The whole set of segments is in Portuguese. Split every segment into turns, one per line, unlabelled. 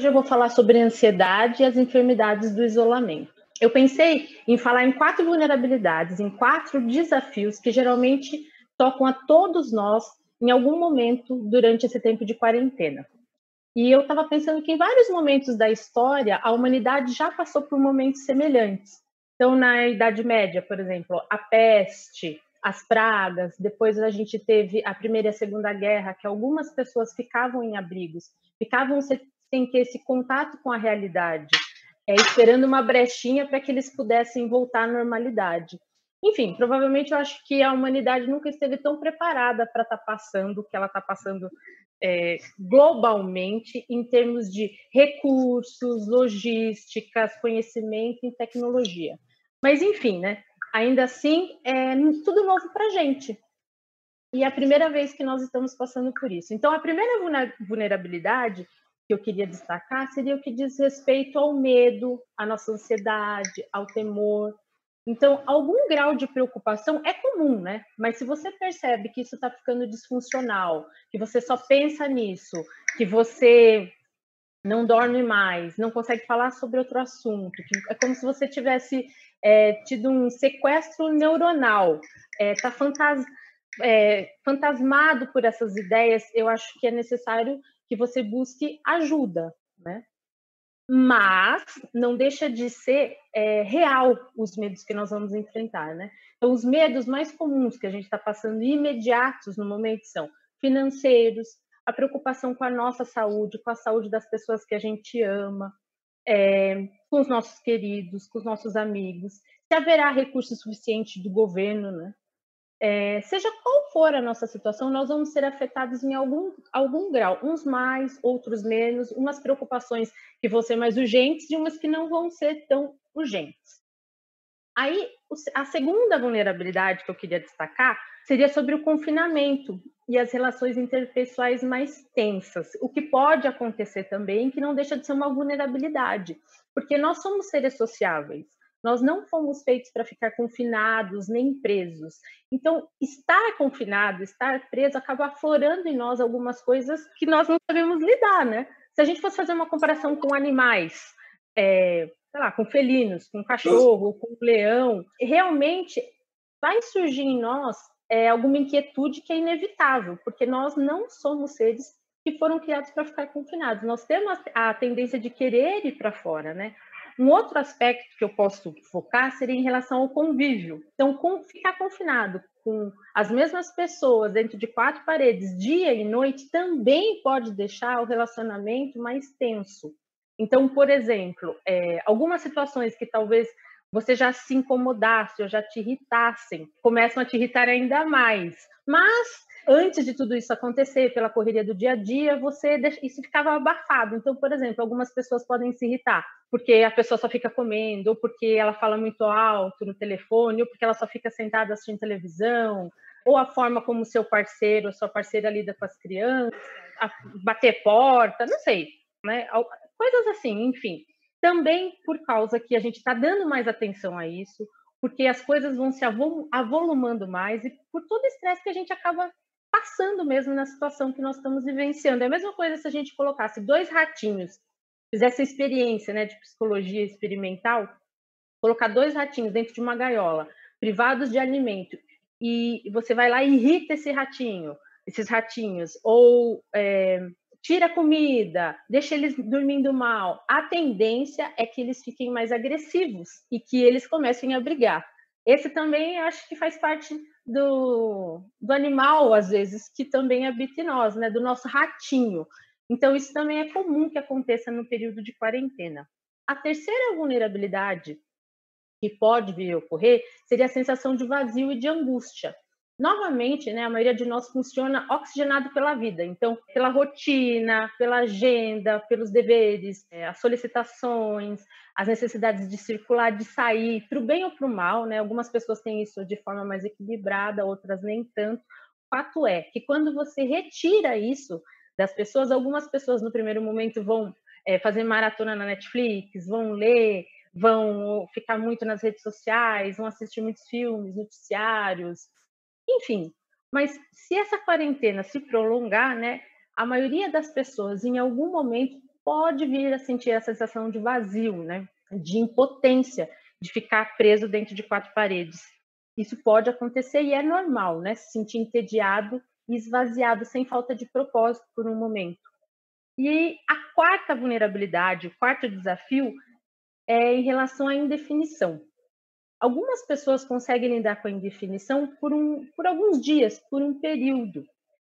Hoje eu vou falar sobre ansiedade e as enfermidades do isolamento. Eu pensei em falar em quatro vulnerabilidades, em quatro desafios que geralmente tocam a todos nós em algum momento durante esse tempo de quarentena. E eu estava pensando que em vários momentos da história a humanidade já passou por momentos semelhantes. Então, na Idade Média, por exemplo, a peste, as pragas, depois a gente teve a Primeira e a Segunda Guerra, que algumas pessoas ficavam em abrigos, ficavam sem ter esse contato com a realidade, é, esperando uma brechinha para que eles pudessem voltar à normalidade. Enfim, provavelmente eu acho que a humanidade nunca esteve tão preparada para estar tá passando o que ela está passando é, globalmente em termos de recursos, logísticas, conhecimento e tecnologia. Mas, enfim, né? ainda assim, é tudo novo para a gente. E é a primeira vez que nós estamos passando por isso. Então, a primeira vulnerabilidade que eu queria destacar seria o que diz respeito ao medo, à nossa ansiedade, ao temor. Então, algum grau de preocupação é comum, né? Mas se você percebe que isso está ficando disfuncional, que você só pensa nisso, que você não dorme mais, não consegue falar sobre outro assunto, é como se você tivesse é, tido um sequestro neuronal, está é, fantas, é, fantasmado por essas ideias, eu acho que é necessário que você busque ajuda, né? Mas não deixa de ser é, real os medos que nós vamos enfrentar, né? Então, os medos mais comuns que a gente está passando imediatos no momento são financeiros, a preocupação com a nossa saúde, com a saúde das pessoas que a gente ama, é, com os nossos queridos, com os nossos amigos, se haverá recurso suficiente do governo, né? É, seja qual for a nossa situação, nós vamos ser afetados em algum, algum grau, uns mais, outros menos, umas preocupações que vão ser mais urgentes e umas que não vão ser tão urgentes. Aí, a segunda vulnerabilidade que eu queria destacar seria sobre o confinamento e as relações interpessoais mais tensas, o que pode acontecer também, que não deixa de ser uma vulnerabilidade, porque nós somos seres sociáveis. Nós não fomos feitos para ficar confinados nem presos. Então, estar confinado, estar preso, acaba aflorando em nós algumas coisas que nós não sabemos lidar, né? Se a gente fosse fazer uma comparação com animais, é, sei lá, com felinos, com cachorro, com leão, realmente vai surgir em nós é, alguma inquietude que é inevitável, porque nós não somos seres que foram criados para ficar confinados. Nós temos a tendência de querer ir para fora, né? Um outro aspecto que eu posso focar seria em relação ao convívio. Então, com, ficar confinado com as mesmas pessoas dentro de quatro paredes, dia e noite, também pode deixar o relacionamento mais tenso. Então, por exemplo, é, algumas situações que talvez você já se incomodasse ou já te irritassem, começam a te irritar ainda mais. Mas antes de tudo isso acontecer, pela correria do dia a dia, você isso ficava abafado. Então, por exemplo, algumas pessoas podem se irritar porque a pessoa só fica comendo, ou porque ela fala muito alto no telefone, ou porque ela só fica sentada assistindo televisão, ou a forma como seu parceiro ou sua parceira lida com as crianças, bater porta, não sei, né? Coisas assim, enfim também por causa que a gente está dando mais atenção a isso, porque as coisas vão se avolumando mais e por todo o estresse que a gente acaba passando mesmo na situação que nós estamos vivenciando. É a mesma coisa se a gente colocasse dois ratinhos, fizesse experiência né, de psicologia experimental, colocar dois ratinhos dentro de uma gaiola, privados de alimento, e você vai lá e irrita esse ratinho, esses ratinhos, ou é, tira comida, deixa eles dormindo mal, a tendência é que eles fiquem mais agressivos e que eles comecem a brigar. Esse também acho que faz parte do, do animal, às vezes, que também habita em nós, né? do nosso ratinho. Então, isso também é comum que aconteça no período de quarentena. A terceira vulnerabilidade que pode vir a ocorrer seria a sensação de vazio e de angústia. Novamente, né, a maioria de nós funciona oxigenado pela vida, então, pela rotina, pela agenda, pelos deveres, é, as solicitações, as necessidades de circular, de sair, para o bem ou para o mal, né? Algumas pessoas têm isso de forma mais equilibrada, outras nem tanto. O fato é que quando você retira isso das pessoas, algumas pessoas no primeiro momento vão é, fazer maratona na Netflix, vão ler, vão ficar muito nas redes sociais, vão assistir muitos filmes, noticiários, enfim, mas se essa quarentena se prolongar, né, a maioria das pessoas em algum momento pode vir a sentir a sensação de vazio, né? De impotência, de ficar preso dentro de quatro paredes. Isso pode acontecer e é normal, né? Se sentir entediado e esvaziado, sem falta de propósito por um momento. E a quarta vulnerabilidade, o quarto desafio, é em relação à indefinição. Algumas pessoas conseguem lidar com a indefinição por, um, por alguns dias, por um período.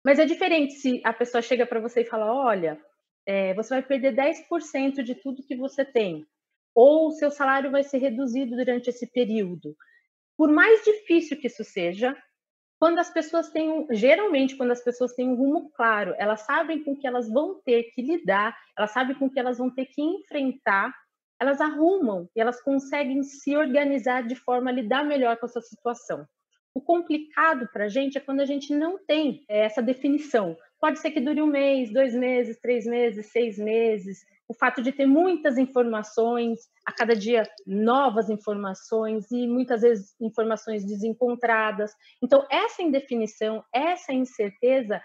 Mas é diferente se a pessoa chega para você e fala: olha, é, você vai perder 10% de tudo que você tem, ou seu salário vai ser reduzido durante esse período. Por mais difícil que isso seja, quando as pessoas têm, um, geralmente, quando as pessoas têm um rumo claro, elas sabem com que elas vão ter que lidar, elas sabem com que elas vão ter que enfrentar, elas arrumam e elas conseguem se organizar de forma a lidar melhor com essa situação. O complicado para a gente é quando a gente não tem é, essa definição. Pode ser que dure um mês, dois meses, três meses, seis meses. O fato de ter muitas informações, a cada dia novas informações e muitas vezes informações desencontradas. Então, essa indefinição, essa incerteza,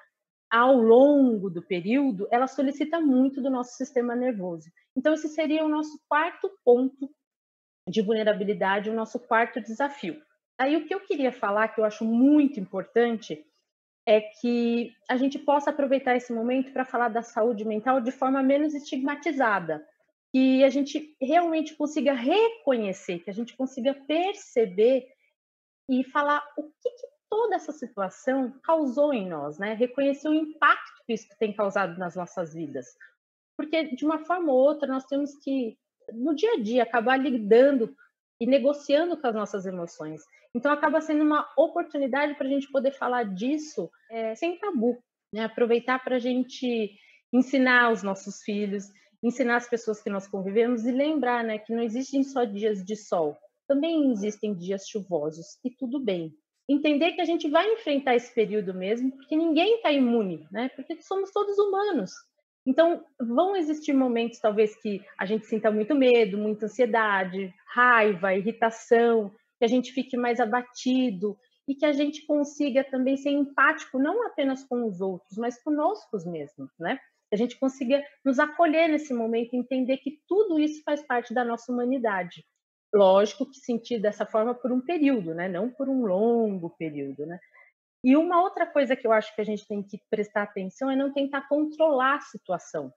ao longo do período, ela solicita muito do nosso sistema nervoso. Então, esse seria o nosso quarto ponto de vulnerabilidade, o nosso quarto desafio. Aí o que eu queria falar, que eu acho muito importante, é que a gente possa aproveitar esse momento para falar da saúde mental de forma menos estigmatizada, que a gente realmente consiga reconhecer, que a gente consiga perceber e falar o que, que toda essa situação causou em nós, né? Reconhecer o impacto que isso tem causado nas nossas vidas. Porque, de uma forma ou outra, nós temos que, no dia a dia, acabar lidando e negociando com as nossas emoções. Então, acaba sendo uma oportunidade para a gente poder falar disso é, sem tabu, né? aproveitar para a gente ensinar os nossos filhos, ensinar as pessoas que nós convivemos e lembrar né, que não existem só dias de sol, também existem dias chuvosos e tudo bem. Entender que a gente vai enfrentar esse período mesmo, porque ninguém está imune, né? porque somos todos humanos. Então, vão existir momentos, talvez, que a gente sinta muito medo, muita ansiedade, raiva, irritação, que a gente fique mais abatido e que a gente consiga também ser empático não apenas com os outros, mas conosco mesmos, né? Que a gente consiga nos acolher nesse momento, entender que tudo isso faz parte da nossa humanidade. Lógico que sentir dessa forma por um período, né? Não por um longo período, né? E uma outra coisa que eu acho que a gente tem que prestar atenção é não tentar controlar a situação.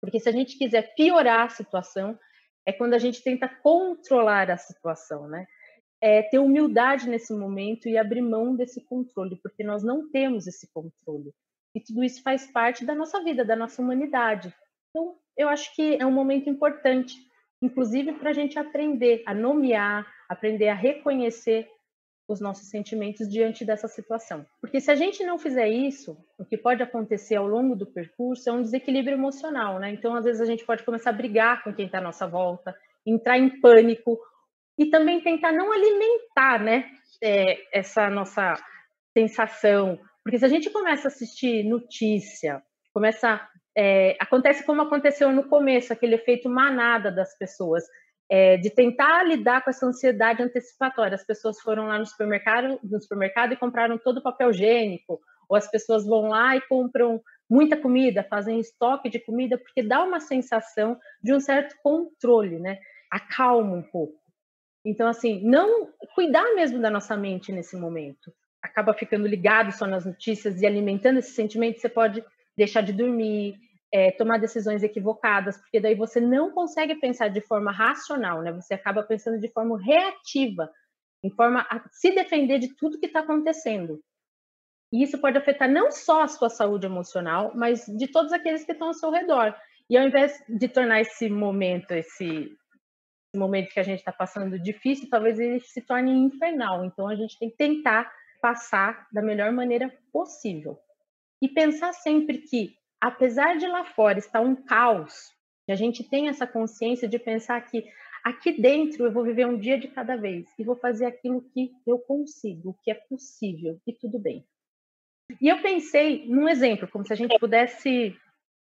Porque se a gente quiser piorar a situação, é quando a gente tenta controlar a situação, né? é, ter humildade nesse momento e abrir mão desse controle, porque nós não temos esse controle. E tudo isso faz parte da nossa vida, da nossa humanidade. Então, eu acho que é um momento importante, inclusive para a gente aprender a nomear, aprender a reconhecer os nossos sentimentos diante dessa situação. Porque se a gente não fizer isso, o que pode acontecer ao longo do percurso é um desequilíbrio emocional, né? Então, às vezes, a gente pode começar a brigar com quem está à nossa volta, entrar em pânico e também tentar não alimentar, né, é, essa nossa sensação, porque se a gente começa a assistir notícia, começa é, acontece como aconteceu no começo, aquele efeito manada das pessoas, é, de tentar lidar com essa ansiedade antecipatória. As pessoas foram lá no supermercado, no supermercado e compraram todo o papel higiênico, ou as pessoas vão lá e compram muita comida, fazem estoque de comida, porque dá uma sensação de um certo controle, né? Acalma um pouco. Então, assim, não cuidar mesmo da nossa mente nesse momento. Acaba ficando ligado só nas notícias e alimentando esse sentimento, você pode deixar de dormir, é, tomar decisões equivocadas, porque daí você não consegue pensar de forma racional, né? Você acaba pensando de forma reativa, em forma a se defender de tudo que está acontecendo. E isso pode afetar não só a sua saúde emocional, mas de todos aqueles que estão ao seu redor. E ao invés de tornar esse momento, esse momento que a gente está passando difícil, talvez ele se torne infernal. Então a gente tem que tentar passar da melhor maneira possível. E pensar sempre que, apesar de lá fora estar um caos, a gente tem essa consciência de pensar que aqui dentro eu vou viver um dia de cada vez e vou fazer aquilo que eu consigo, o que é possível e tudo bem. E eu pensei num exemplo, como se a gente pudesse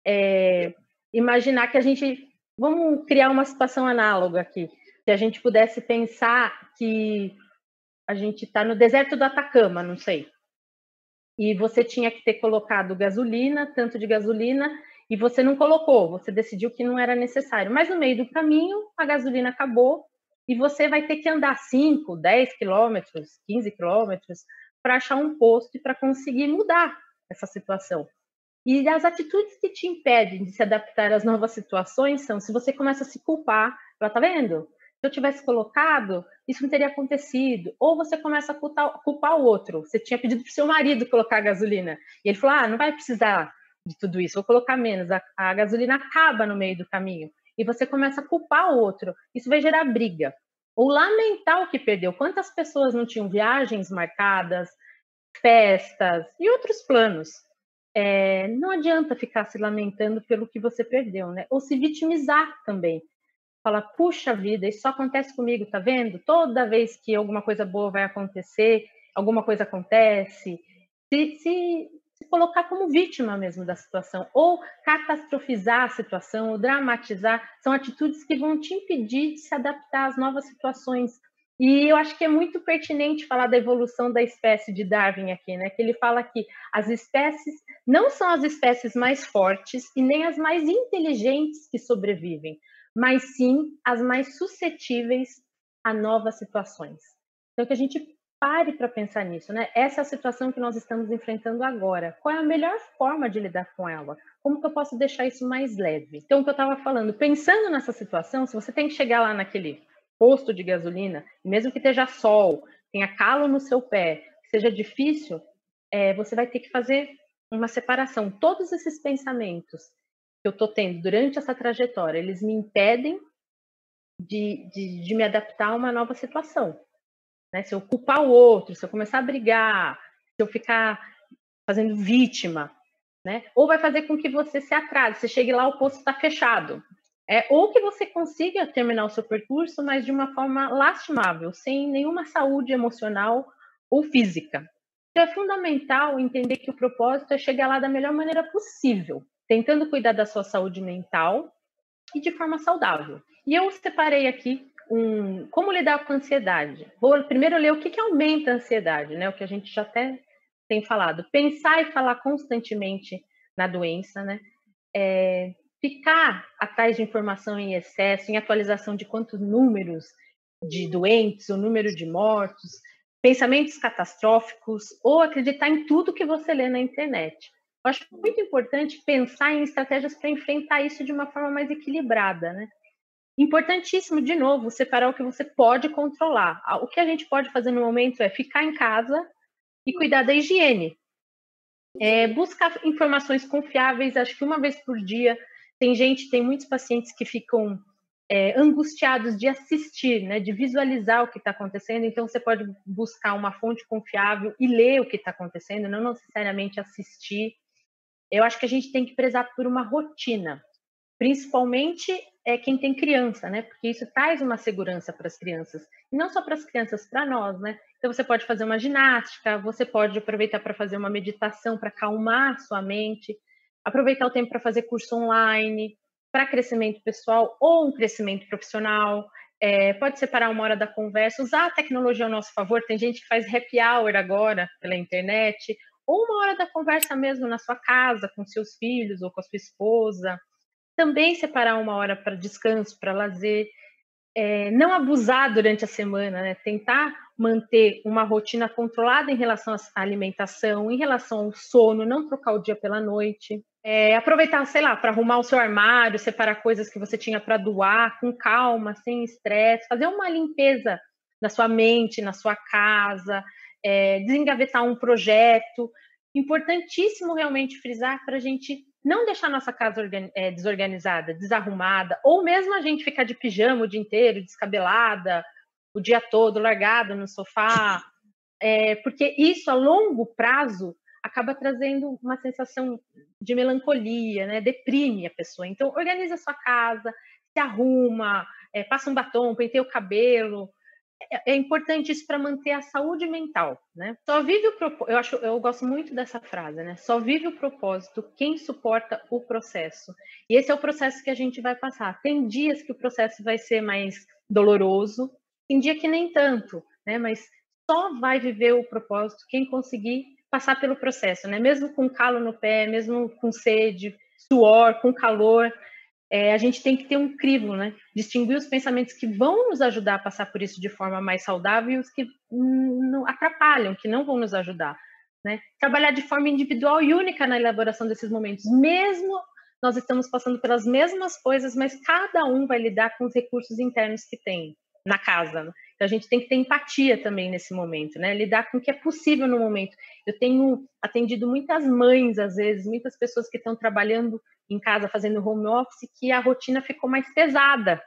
é, imaginar que a gente Vamos criar uma situação análoga aqui. Se a gente pudesse pensar que a gente está no deserto do Atacama, não sei, e você tinha que ter colocado gasolina, tanto de gasolina, e você não colocou, você decidiu que não era necessário. Mas no meio do caminho, a gasolina acabou e você vai ter que andar 5, 10 quilômetros, 15 quilômetros para achar um posto e para conseguir mudar essa situação. E as atitudes que te impedem de se adaptar às novas situações são se você começa a se culpar, ela tá vendo? Se eu tivesse colocado, isso não teria acontecido. Ou você começa a culpar, culpar o outro. Você tinha pedido para o seu marido colocar gasolina. E ele falou: ah, não vai precisar de tudo isso, vou colocar menos. A, a gasolina acaba no meio do caminho. E você começa a culpar o outro. Isso vai gerar briga. Ou lamentar o que perdeu. Quantas pessoas não tinham viagens marcadas, festas e outros planos? É, não adianta ficar se lamentando pelo que você perdeu, né? Ou se vitimizar também. Fala, puxa vida, isso só acontece comigo, tá vendo? Toda vez que alguma coisa boa vai acontecer, alguma coisa acontece. Se, se, se colocar como vítima mesmo da situação, ou catastrofizar a situação, ou dramatizar, são atitudes que vão te impedir de se adaptar às novas situações. E eu acho que é muito pertinente falar da evolução da espécie de Darwin aqui, né? Que ele fala que as espécies não são as espécies mais fortes e nem as mais inteligentes que sobrevivem, mas sim as mais suscetíveis a novas situações. Então, que a gente pare para pensar nisso, né? Essa é a situação que nós estamos enfrentando agora. Qual é a melhor forma de lidar com ela? Como que eu posso deixar isso mais leve? Então, o que eu estava falando, pensando nessa situação, se você tem que chegar lá naquele posto de gasolina, mesmo que esteja sol, tenha calo no seu pé, seja difícil, é, você vai ter que fazer uma separação. Todos esses pensamentos que eu estou tendo durante essa trajetória, eles me impedem de, de, de me adaptar a uma nova situação. Né? Se eu culpar o outro, se eu começar a brigar, se eu ficar fazendo vítima, né? Ou vai fazer com que você se atrase, você chegue lá, o posto está fechado. É, ou que você consiga terminar o seu percurso, mas de uma forma lastimável, sem nenhuma saúde emocional ou física. Então, é fundamental entender que o propósito é chegar lá da melhor maneira possível, tentando cuidar da sua saúde mental e de forma saudável. E eu separei aqui um, como lidar com a ansiedade. Vou primeiro ler o que, que aumenta a ansiedade, né? O que a gente já até tem falado. Pensar e falar constantemente na doença, né? É, ficar atrás de informação em excesso, em atualização de quantos números de doentes, o número de mortos, pensamentos catastróficos, ou acreditar em tudo que você lê na internet. Eu acho muito importante pensar em estratégias para enfrentar isso de uma forma mais equilibrada, né? Importantíssimo, de novo, separar o que você pode controlar. O que a gente pode fazer no momento é ficar em casa e cuidar da higiene. É, buscar informações confiáveis, acho que uma vez por dia. Tem gente, tem muitos pacientes que ficam é, angustiados de assistir, né, de visualizar o que está acontecendo. Então, você pode buscar uma fonte confiável e ler o que está acontecendo, não necessariamente assistir. Eu acho que a gente tem que prezar por uma rotina, principalmente é quem tem criança, né? Porque isso traz uma segurança para as crianças. E não só para as crianças, para nós, né? Então você pode fazer uma ginástica, você pode aproveitar para fazer uma meditação para acalmar sua mente, aproveitar o tempo para fazer curso online, para crescimento pessoal ou um crescimento profissional. É, pode separar uma hora da conversa, usar a tecnologia ao nosso favor. Tem gente que faz happy hour agora pela internet, ou uma hora da conversa mesmo na sua casa, com seus filhos ou com a sua esposa também separar uma hora para descanso, para lazer, é, não abusar durante a semana, né? tentar manter uma rotina controlada em relação à alimentação, em relação ao sono, não trocar o dia pela noite. É, aproveitar, sei lá, para arrumar o seu armário, separar coisas que você tinha para doar com calma, sem estresse, fazer uma limpeza na sua mente, na sua casa, é, desengavetar um projeto. Importantíssimo realmente frisar para a gente não deixar nossa casa é, desorganizada, desarrumada, ou mesmo a gente ficar de pijama o dia inteiro, descabelada, o dia todo, largada no sofá, é, porque isso a longo prazo acaba trazendo uma sensação de melancolia, né? deprime a pessoa. Então, organiza a sua casa, se arruma, é, passa um batom, penteia o cabelo, é, é importante isso para manter a saúde mental, né? Só vive o propósito, eu acho, eu gosto muito dessa frase, né? Só vive o propósito quem suporta o processo. E esse é o processo que a gente vai passar. Tem dias que o processo vai ser mais doloroso, tem dia que nem tanto, né? Mas só vai viver o propósito quem conseguir passar pelo processo, né? Mesmo com calo no pé, mesmo com sede, suor, com calor. É, a gente tem que ter um crivo, né? Distinguir os pensamentos que vão nos ajudar a passar por isso de forma mais saudável e os que não atrapalham, que não vão nos ajudar. Né? Trabalhar de forma individual e única na elaboração desses momentos, mesmo nós estamos passando pelas mesmas coisas, mas cada um vai lidar com os recursos internos que tem na casa. Né? Então, a gente tem que ter empatia também nesse momento, né? Lidar com o que é possível no momento. Eu tenho atendido muitas mães, às vezes, muitas pessoas que estão trabalhando em casa, fazendo home office, que a rotina ficou mais pesada.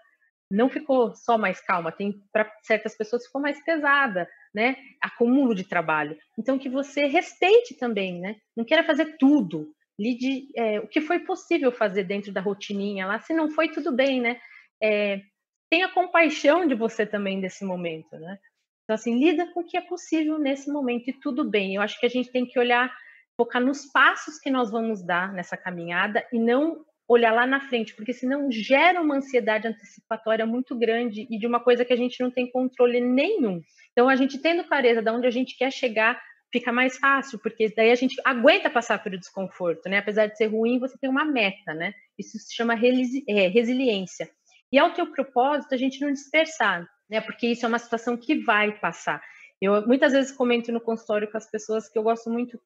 Não ficou só mais calma, tem para certas pessoas ficou mais pesada, né? Acúmulo de trabalho. Então que você respeite também, né? Não queira fazer tudo, lide é, o que foi possível fazer dentro da rotininha lá. Se não foi, tudo bem, né? É, tenha compaixão de você também nesse momento, né? Então, assim, lida com o que é possível nesse momento e tudo bem. Eu acho que a gente tem que olhar, focar nos passos que nós vamos dar nessa caminhada e não olhar lá na frente, porque senão gera uma ansiedade antecipatória muito grande e de uma coisa que a gente não tem controle nenhum. Então, a gente tendo clareza de onde a gente quer chegar, fica mais fácil, porque daí a gente aguenta passar pelo desconforto, né? Apesar de ser ruim, você tem uma meta, né? Isso se chama é, resiliência. E ao teu propósito, a gente não dispersar, né? Porque isso é uma situação que vai passar. Eu muitas vezes comento no consultório com as pessoas que eu gosto muito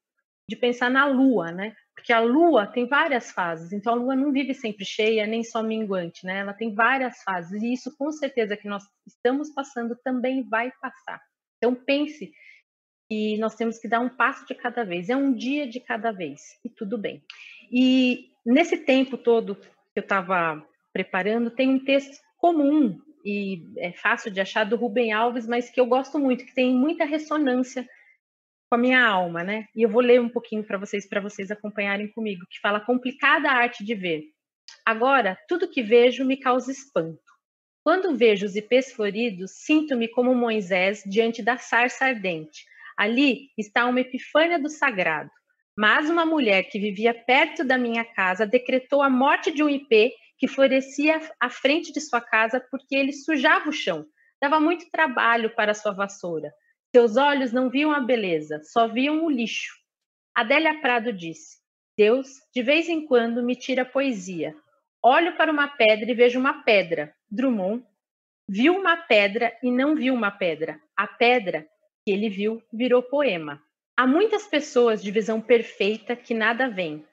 de pensar na lua, né? Porque a lua tem várias fases, então a lua não vive sempre cheia, nem só minguante, né? Ela tem várias fases, e isso com certeza que nós estamos passando também vai passar. Então pense e nós temos que dar um passo de cada vez, é um dia de cada vez, e tudo bem. E nesse tempo todo que eu estava preparando, tem um texto comum e é fácil de achar do Rubem Alves, mas que eu gosto muito, que tem muita ressonância com a minha alma, né? E eu vou ler um pouquinho para vocês, para vocês acompanharem comigo, que fala complicada arte de ver. Agora, tudo que vejo me causa espanto. Quando vejo os ipês floridos, sinto-me como Moisés diante da sarça ardente, Ali está uma epifânia do sagrado. Mas uma mulher que vivia perto da minha casa decretou a morte de um ipê que florescia à frente de sua casa porque ele sujava o chão. Dava muito trabalho para sua vassoura. Seus olhos não viam a beleza, só viam o lixo. Adélia Prado disse: Deus, de vez em quando, me tira poesia. Olho para uma pedra e vejo uma pedra. Drummond viu uma pedra e não viu uma pedra. A pedra que ele viu virou poema. Há muitas pessoas de visão perfeita que nada veem.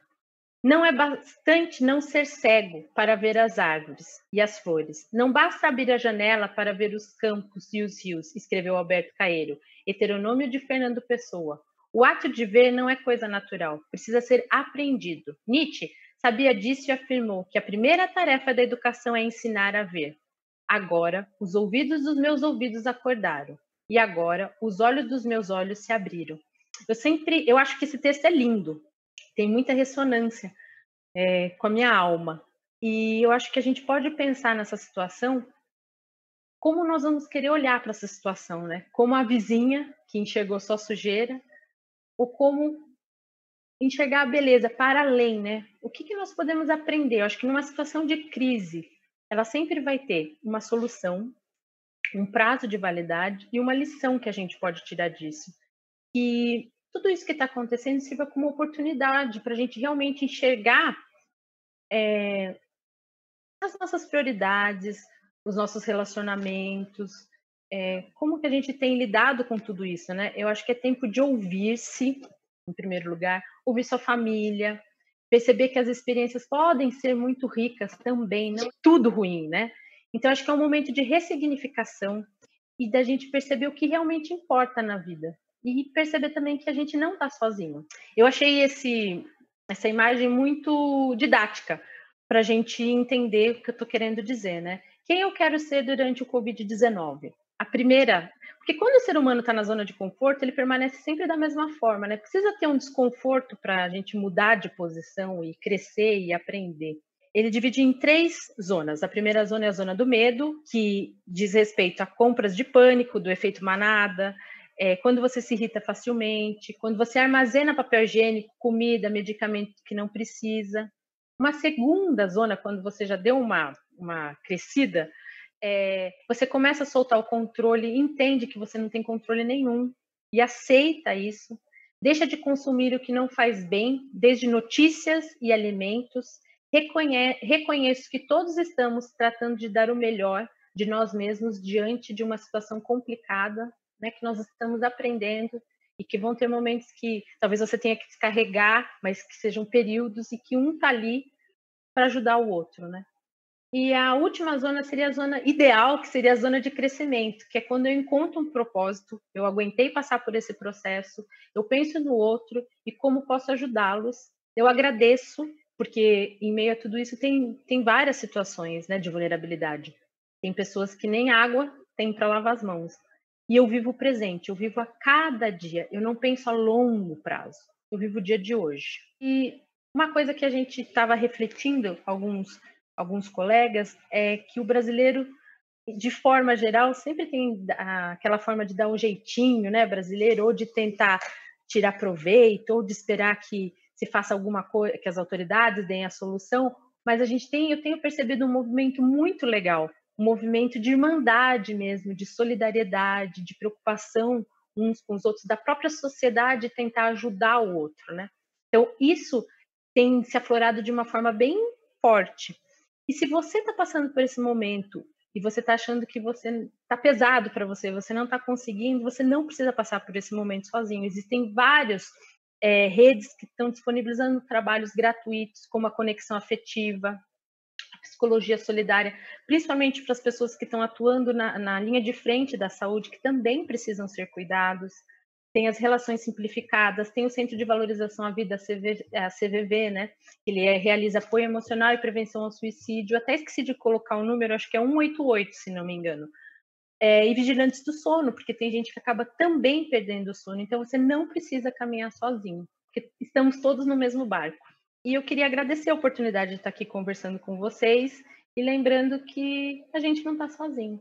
Não é bastante não ser cego para ver as árvores e as flores. Não basta abrir a janela para ver os campos e os rios, escreveu Alberto Caeiro, heteronômio de Fernando Pessoa. O ato de ver não é coisa natural, precisa ser aprendido. Nietzsche sabia disso e afirmou que a primeira tarefa da educação é ensinar a ver. Agora, os ouvidos dos meus ouvidos acordaram e agora os olhos dos meus olhos se abriram. Eu sempre, eu acho que esse texto é lindo, tem muita ressonância é, com a minha alma. E eu acho que a gente pode pensar nessa situação como nós vamos querer olhar para essa situação, né? Como a vizinha que enxergou só sujeira, ou como enxergar a beleza para além, né? O que, que nós podemos aprender? Eu acho que numa situação de crise, ela sempre vai ter uma solução um prazo de validade e uma lição que a gente pode tirar disso. Que tudo isso que está acontecendo sirva como oportunidade para a gente realmente enxergar é, as nossas prioridades, os nossos relacionamentos, é, como que a gente tem lidado com tudo isso, né? Eu acho que é tempo de ouvir-se, em primeiro lugar, ouvir sua família, perceber que as experiências podem ser muito ricas também, não é tudo ruim, né? Então, acho que é um momento de ressignificação e da gente perceber o que realmente importa na vida. E perceber também que a gente não está sozinho. Eu achei esse, essa imagem muito didática para a gente entender o que eu estou querendo dizer, né? Quem eu quero ser durante o Covid-19? A primeira, porque quando o ser humano está na zona de conforto, ele permanece sempre da mesma forma, né? Precisa ter um desconforto para a gente mudar de posição e crescer e aprender ele divide em três zonas. A primeira zona é a zona do medo, que diz respeito a compras de pânico, do efeito manada, é, quando você se irrita facilmente, quando você armazena papel higiênico, comida, medicamento que não precisa. Uma segunda zona, quando você já deu uma, uma crescida, é, você começa a soltar o controle, entende que você não tem controle nenhum e aceita isso, deixa de consumir o que não faz bem, desde notícias e alimentos, reconhe reconheço que todos estamos tratando de dar o melhor de nós mesmos diante de uma situação complicada, né, que nós estamos aprendendo e que vão ter momentos que talvez você tenha que descarregar, mas que sejam períodos e que um está ali para ajudar o outro, né? E a última zona seria a zona ideal, que seria a zona de crescimento, que é quando eu encontro um propósito, eu aguentei passar por esse processo, eu penso no outro e como posso ajudá-los. Eu agradeço, porque em meio a tudo isso tem, tem várias situações né, de vulnerabilidade. Tem pessoas que nem água têm para lavar as mãos. E eu vivo o presente, eu vivo a cada dia, eu não penso a longo prazo, eu vivo o dia de hoje. E uma coisa que a gente estava refletindo, alguns, alguns colegas, é que o brasileiro, de forma geral, sempre tem aquela forma de dar um jeitinho, né, brasileiro, ou de tentar tirar proveito, ou de esperar que se faça alguma coisa, que as autoridades deem a solução, mas a gente tem, eu tenho percebido um movimento muito legal um movimento de irmandade mesmo, de solidariedade, de preocupação uns com os outros, da própria sociedade tentar ajudar o outro, né? Então, isso tem se aflorado de uma forma bem forte. E se você está passando por esse momento e você está achando que você está pesado para você, você não está conseguindo, você não precisa passar por esse momento sozinho. Existem várias é, redes que estão disponibilizando trabalhos gratuitos, como a conexão afetiva, psicologia solidária, principalmente para as pessoas que estão atuando na, na, linha de frente da saúde, que também precisam ser cuidados. Tem as relações simplificadas, tem o Centro de Valorização à Vida, a CVV, né? Ele é, realiza apoio emocional e prevenção ao suicídio. Até esqueci de colocar o número, acho que é 188, se não me engano. É, e vigilantes do sono, porque tem gente que acaba também perdendo o sono. Então, você não precisa caminhar sozinho, porque estamos todos no mesmo barco. E eu queria agradecer a oportunidade de estar aqui conversando com vocês e lembrando que a gente não está sozinho.